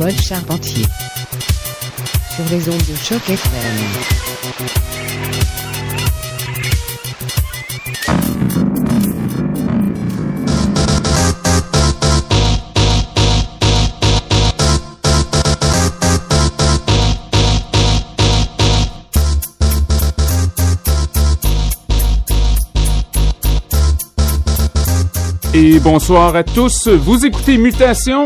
Paul Charpentier sur les ondes de choc FM. Et bonsoir à tous. Vous écoutez Mutation,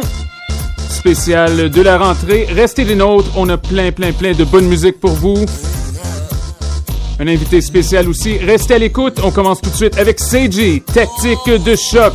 spécial de la rentrée. Restez les nôtres. On a plein, plein, plein de bonne musique pour vous. Un invité spécial aussi. Restez à l'écoute. On commence tout de suite avec Seiji, tactique de choc.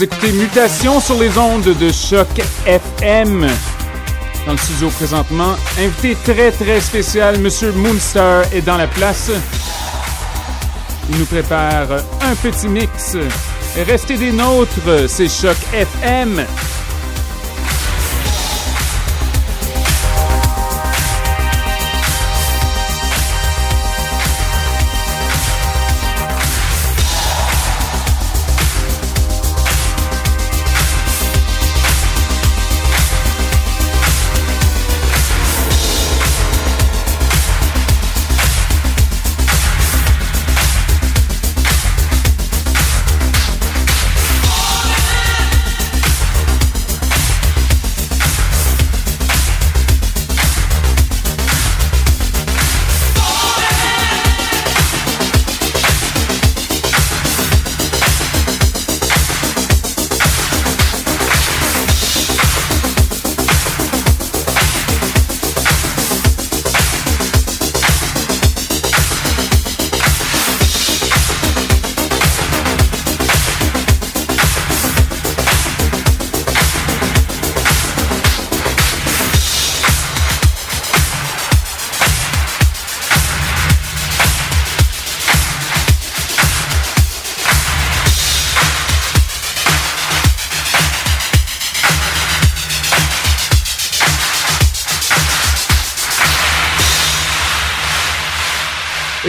vous écoutez Mutation sur les ondes de choc FM. Dans le studio présentement, invité très très spécial, Monsieur Moonstar est dans la place. Il nous prépare un petit mix. Restez des nôtres, c'est Choc FM.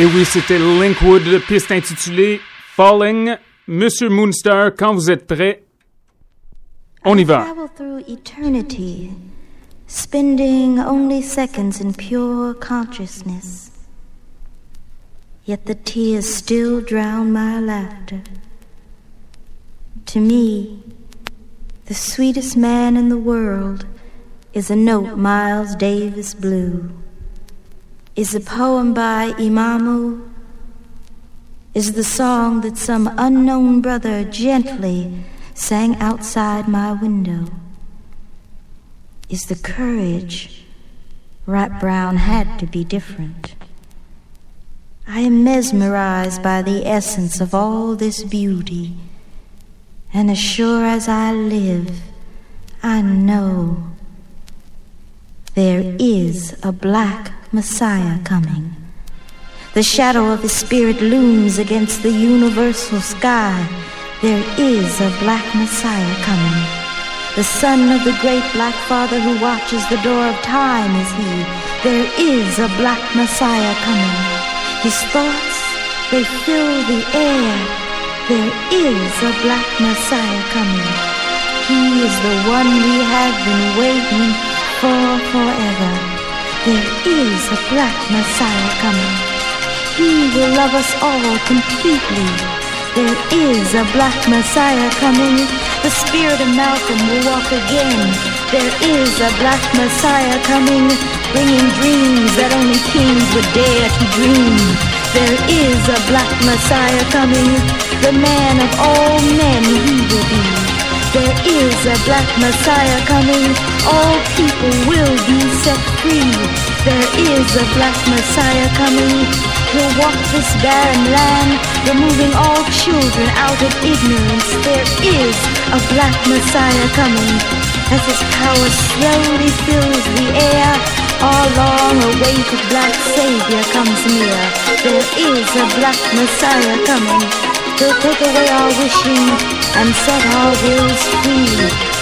Et oui, c'était Linkwood, piste intitulée Falling. Monsieur Moonstar, quand vous êtes prêt, on y va. travel through eternity, spending only seconds in pure consciousness. Yet the tears still drown my laughter. To me, the sweetest man in the world is a note Miles Davis blew. Is a poem by Imamu? Is the song that some unknown brother gently sang outside my window? Is the courage Rap Brown had to be different? I am mesmerized by the essence of all this beauty, and as sure as I live, I know there is a black Messiah coming. The shadow of his spirit looms against the universal sky. There is a black Messiah coming. The son of the great black father who watches the door of time is he. There is a black Messiah coming. His thoughts, they fill the air. There is a black Messiah coming. He is the one we have been waiting for forever. A black Messiah coming. He will love us all completely. There is a black Messiah coming. The spirit of Malcolm will walk again. There is a black Messiah coming, bringing dreams that only kings would dare to dream. There is a black Messiah coming, the man of all men he will be. There is a black Messiah coming. All people will be set free. There is a black Messiah coming. He'll walk this barren land, removing all children out of ignorance. There is a black Messiah coming. As his power slowly fills the air, our long-awaited black Savior comes near. There is a black Messiah coming. He'll take away our wishing and set our wills free.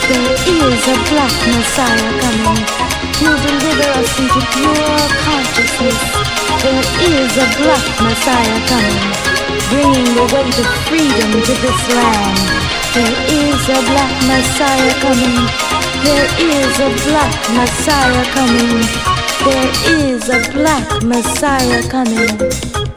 There is a black Messiah coming. He'll deliver us into pure consciousness. There is a black Messiah coming, bringing the weight of freedom to this land. There is a black Messiah coming. There is a black Messiah coming. There is a black Messiah coming.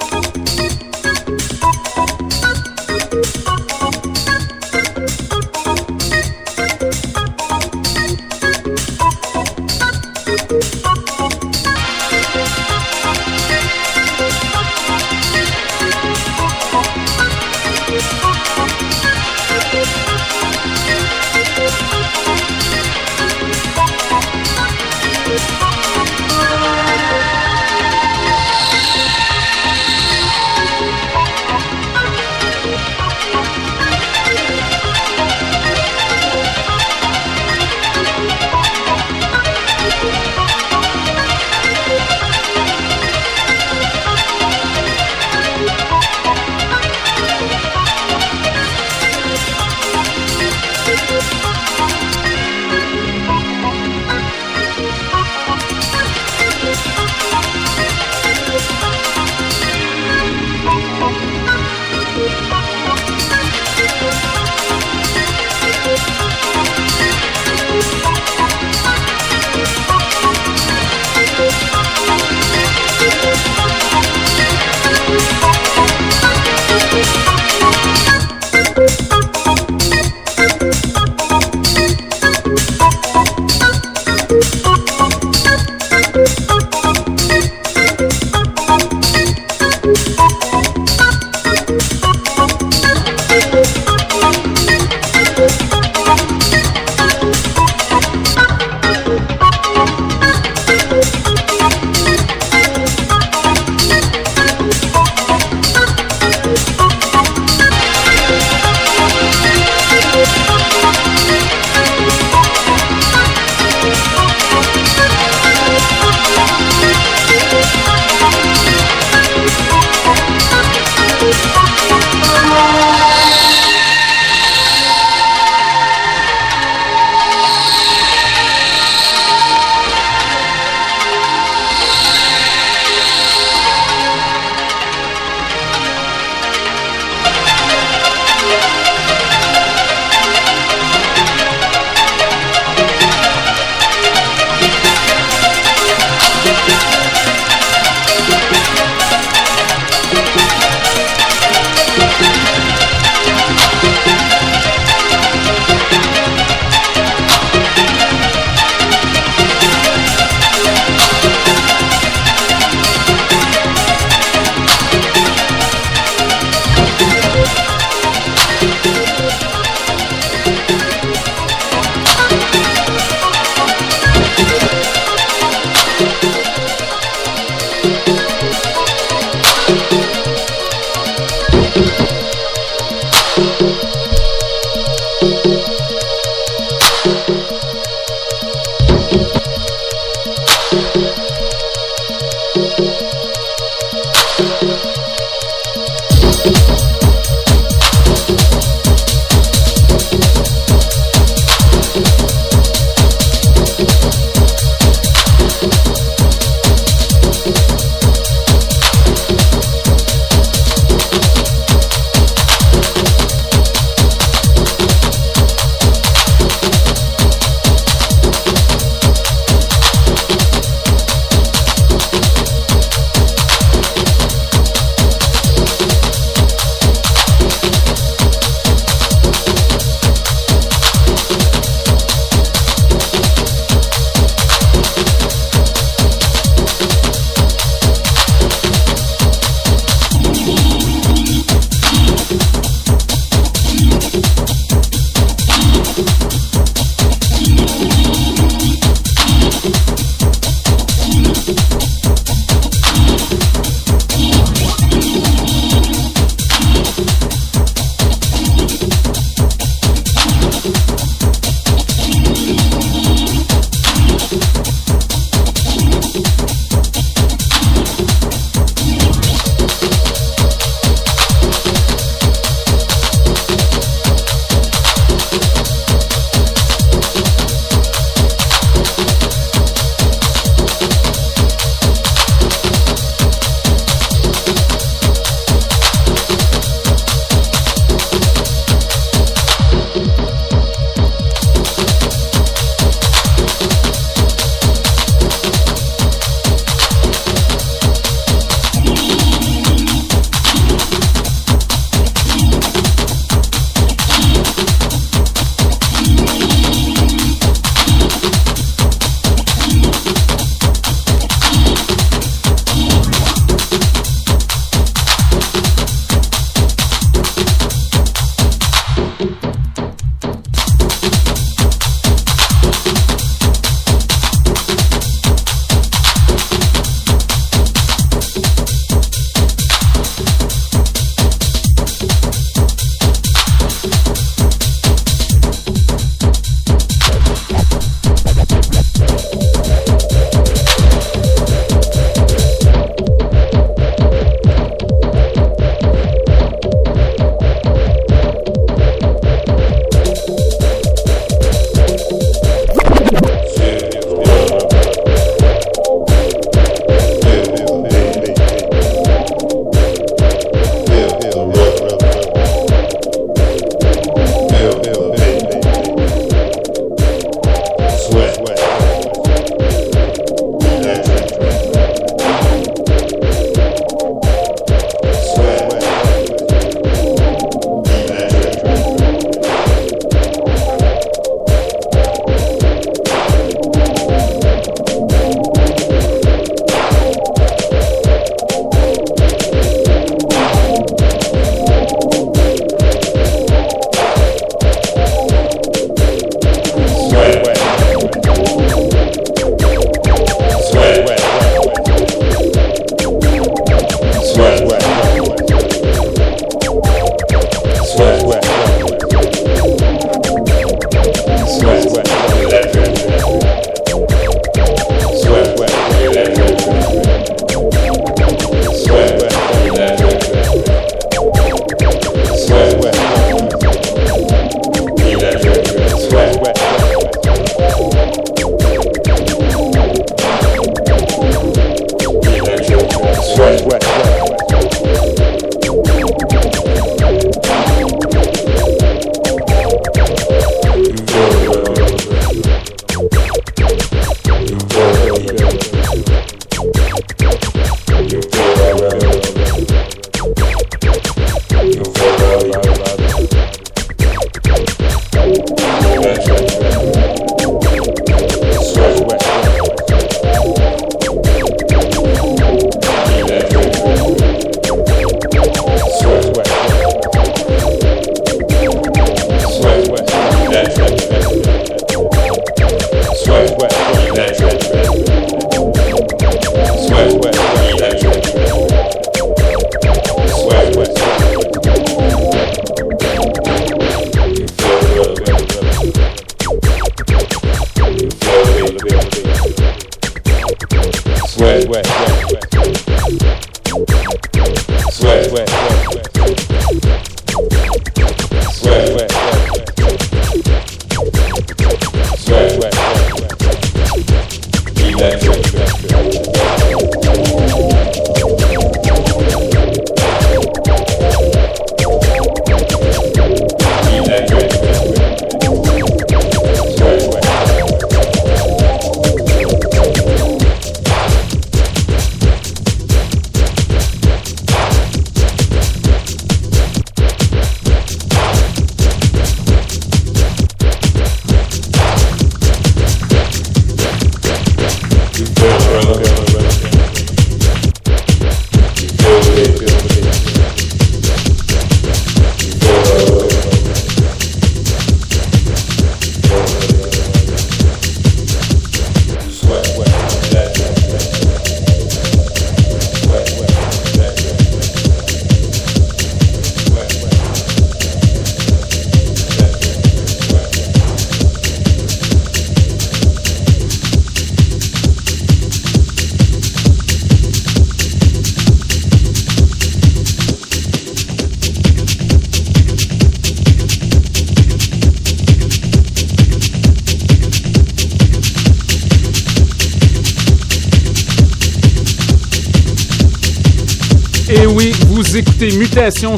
wet.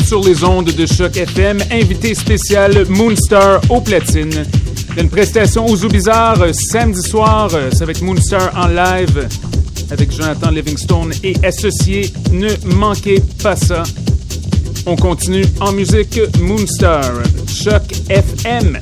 Sur les ondes de choc FM, invité spécial Moonstar au platine. Une prestation aux Bizarre euh, samedi soir, euh, c'est avec Moonstar en live avec Jonathan Livingstone et associé. Ne manquez pas ça. On continue en musique Moonstar, Choc FM.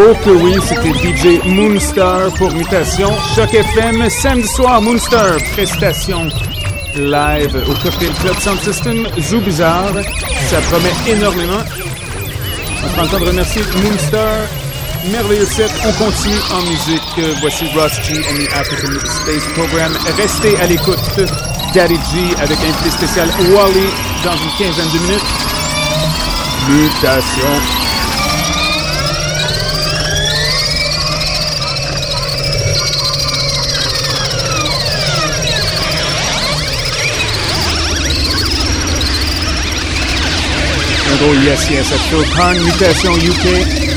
Oh que oui, c'était DJ Moonstar pour Mutation. Choc FM, samedi soir, Moonstar, prestation live au Cocktail Club Sound System, Zoo Bizarre. Ça promet énormément. On prend le temps de remercier Moonstar. Merveilleux set. On continue en musique. Voici Ross G and the African Space Program. Restez à l'écoute. Daddy G avec un invité spécial Wally dans une quinzaine de minutes. Mutation. Oh yes, yes, Phil Khan, Mutation UK.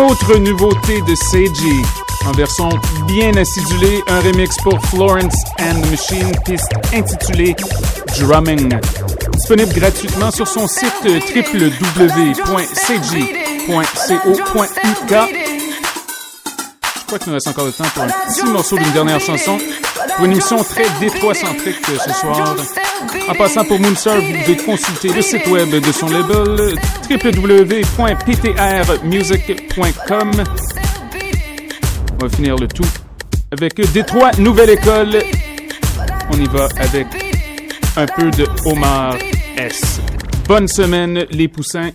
Autre nouveauté de Seiji en version bien acidulée, un remix pour Florence and the Machine, piste intitulée Drumming. Disponible gratuitement sur son site www.seiji.co.uk. Je crois qu'il nous reste encore le temps pour un petit morceau d'une dernière chanson. Pour une émission très détroit-centrique ce soir. En passant pour Moonstar, vous pouvez consulter le site web de son label www.ptrmusic.com. On va finir le tout avec Détroit Nouvelle École. On y va avec un peu de Omar S. Bonne semaine les poussins